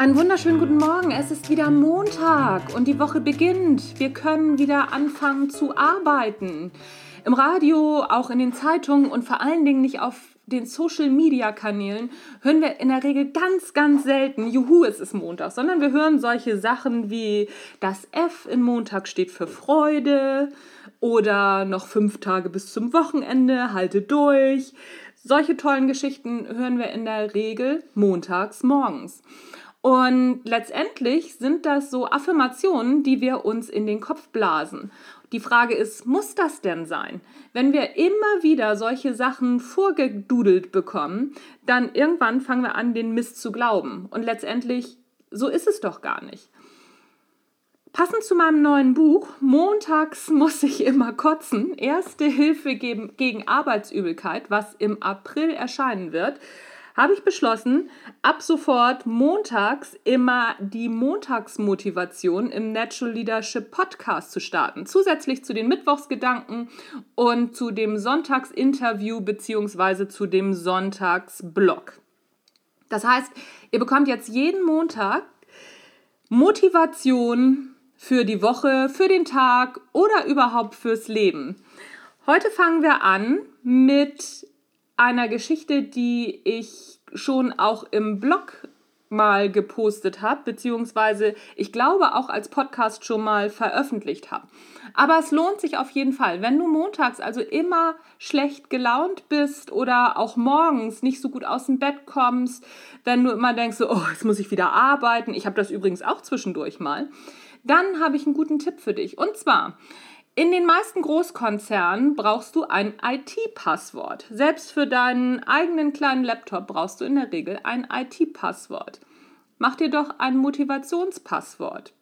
Einen wunderschönen guten Morgen. Es ist wieder Montag und die Woche beginnt. Wir können wieder anfangen zu arbeiten. Im Radio, auch in den Zeitungen und vor allen Dingen nicht auf den Social Media Kanälen hören wir in der Regel ganz, ganz selten, juhu, es ist Montag, sondern wir hören solche Sachen wie das F in Montag steht für Freude oder noch fünf Tage bis zum Wochenende, halte durch. Solche tollen Geschichten hören wir in der Regel montags morgens. Und letztendlich sind das so Affirmationen, die wir uns in den Kopf blasen. Die Frage ist, muss das denn sein? Wenn wir immer wieder solche Sachen vorgedudelt bekommen, dann irgendwann fangen wir an, den Mist zu glauben. Und letztendlich, so ist es doch gar nicht. Passend zu meinem neuen Buch, Montags muss ich immer kotzen, erste Hilfe gegen Arbeitsübelkeit, was im April erscheinen wird, habe ich beschlossen, ab sofort montags immer die Montagsmotivation im Natural Leadership Podcast zu starten. Zusätzlich zu den Mittwochsgedanken und zu dem Sonntagsinterview bzw. zu dem Sonntagsblog. Das heißt, ihr bekommt jetzt jeden Montag Motivation für die Woche, für den Tag oder überhaupt fürs Leben. Heute fangen wir an mit einer Geschichte, die ich schon auch im Blog mal gepostet habe, beziehungsweise ich glaube auch als Podcast schon mal veröffentlicht habe. Aber es lohnt sich auf jeden Fall, wenn du montags also immer schlecht gelaunt bist oder auch morgens nicht so gut aus dem Bett kommst, wenn du immer denkst, oh, jetzt muss ich wieder arbeiten, ich habe das übrigens auch zwischendurch mal, dann habe ich einen guten Tipp für dich. Und zwar, in den meisten Großkonzernen brauchst du ein IT-Passwort. Selbst für deinen eigenen kleinen Laptop brauchst du in der Regel ein IT-Passwort. Mach dir doch ein Motivationspasswort.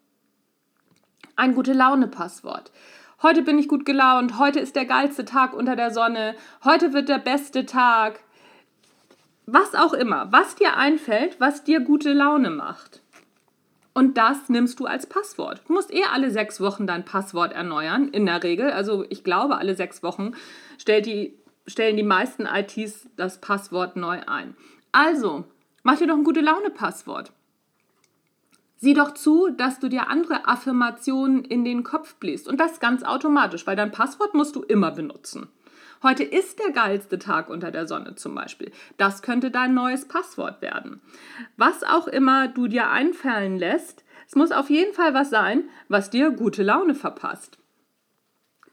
Ein gute Laune-Passwort. Heute bin ich gut gelaunt, heute ist der geilste Tag unter der Sonne, heute wird der beste Tag. Was auch immer, was dir einfällt, was dir gute Laune macht. Und das nimmst du als Passwort. Du musst eh alle sechs Wochen dein Passwort erneuern, in der Regel. Also ich glaube, alle sechs Wochen die, stellen die meisten ITs das Passwort neu ein. Also, mach dir doch ein gute Laune-Passwort. Sieh doch zu, dass du dir andere Affirmationen in den Kopf bläst. Und das ganz automatisch, weil dein Passwort musst du immer benutzen. Heute ist der geilste Tag unter der Sonne zum Beispiel. Das könnte dein neues Passwort werden. Was auch immer du dir einfallen lässt, es muss auf jeden Fall was sein, was dir gute Laune verpasst.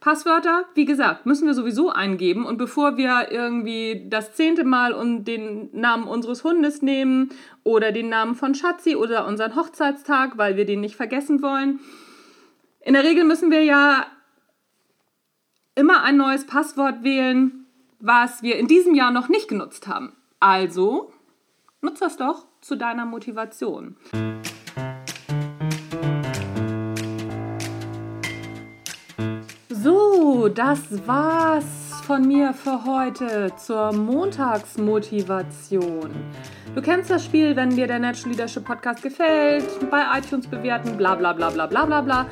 Passwörter, wie gesagt, müssen wir sowieso eingeben. Und bevor wir irgendwie das zehnte Mal den Namen unseres Hundes nehmen oder den Namen von Schatzi oder unseren Hochzeitstag, weil wir den nicht vergessen wollen, in der Regel müssen wir ja immer ein neues Passwort wählen, was wir in diesem Jahr noch nicht genutzt haben. Also nutze das doch zu deiner Motivation. So, das war's von mir für heute zur Montagsmotivation. Du kennst das Spiel, wenn dir der Natural Leadership Podcast gefällt, bei iTunes bewerten, bla bla bla bla bla bla bla.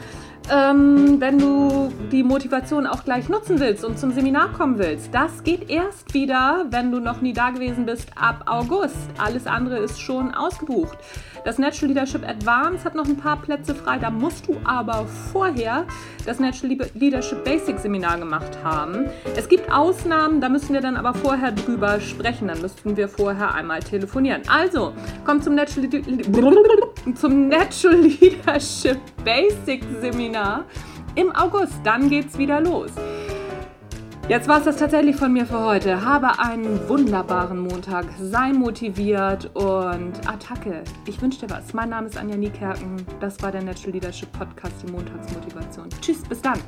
Ähm, wenn du die Motivation auch gleich nutzen willst und zum Seminar kommen willst, das geht erst wieder, wenn du noch nie da gewesen bist, ab August. Alles andere ist schon ausgebucht. Das Natural Leadership Advance hat noch ein paar Plätze frei. Da musst du aber vorher das Natural Leadership Basic Seminar gemacht haben. Es gibt Ausnahmen, da müssen wir dann aber vorher drüber sprechen. Dann müssten wir vorher einmal telefonieren. Also, komm zum Natural, zum Natural Leadership Basic Seminar im August. Dann geht's wieder los. Jetzt war es das tatsächlich von mir für heute. Habe einen wunderbaren Montag, sei motiviert und Attacke. Ich wünsche dir was. Mein Name ist Anja Niekerken. Das war der Natural Leadership Podcast, die Montagsmotivation. Tschüss, bis dann.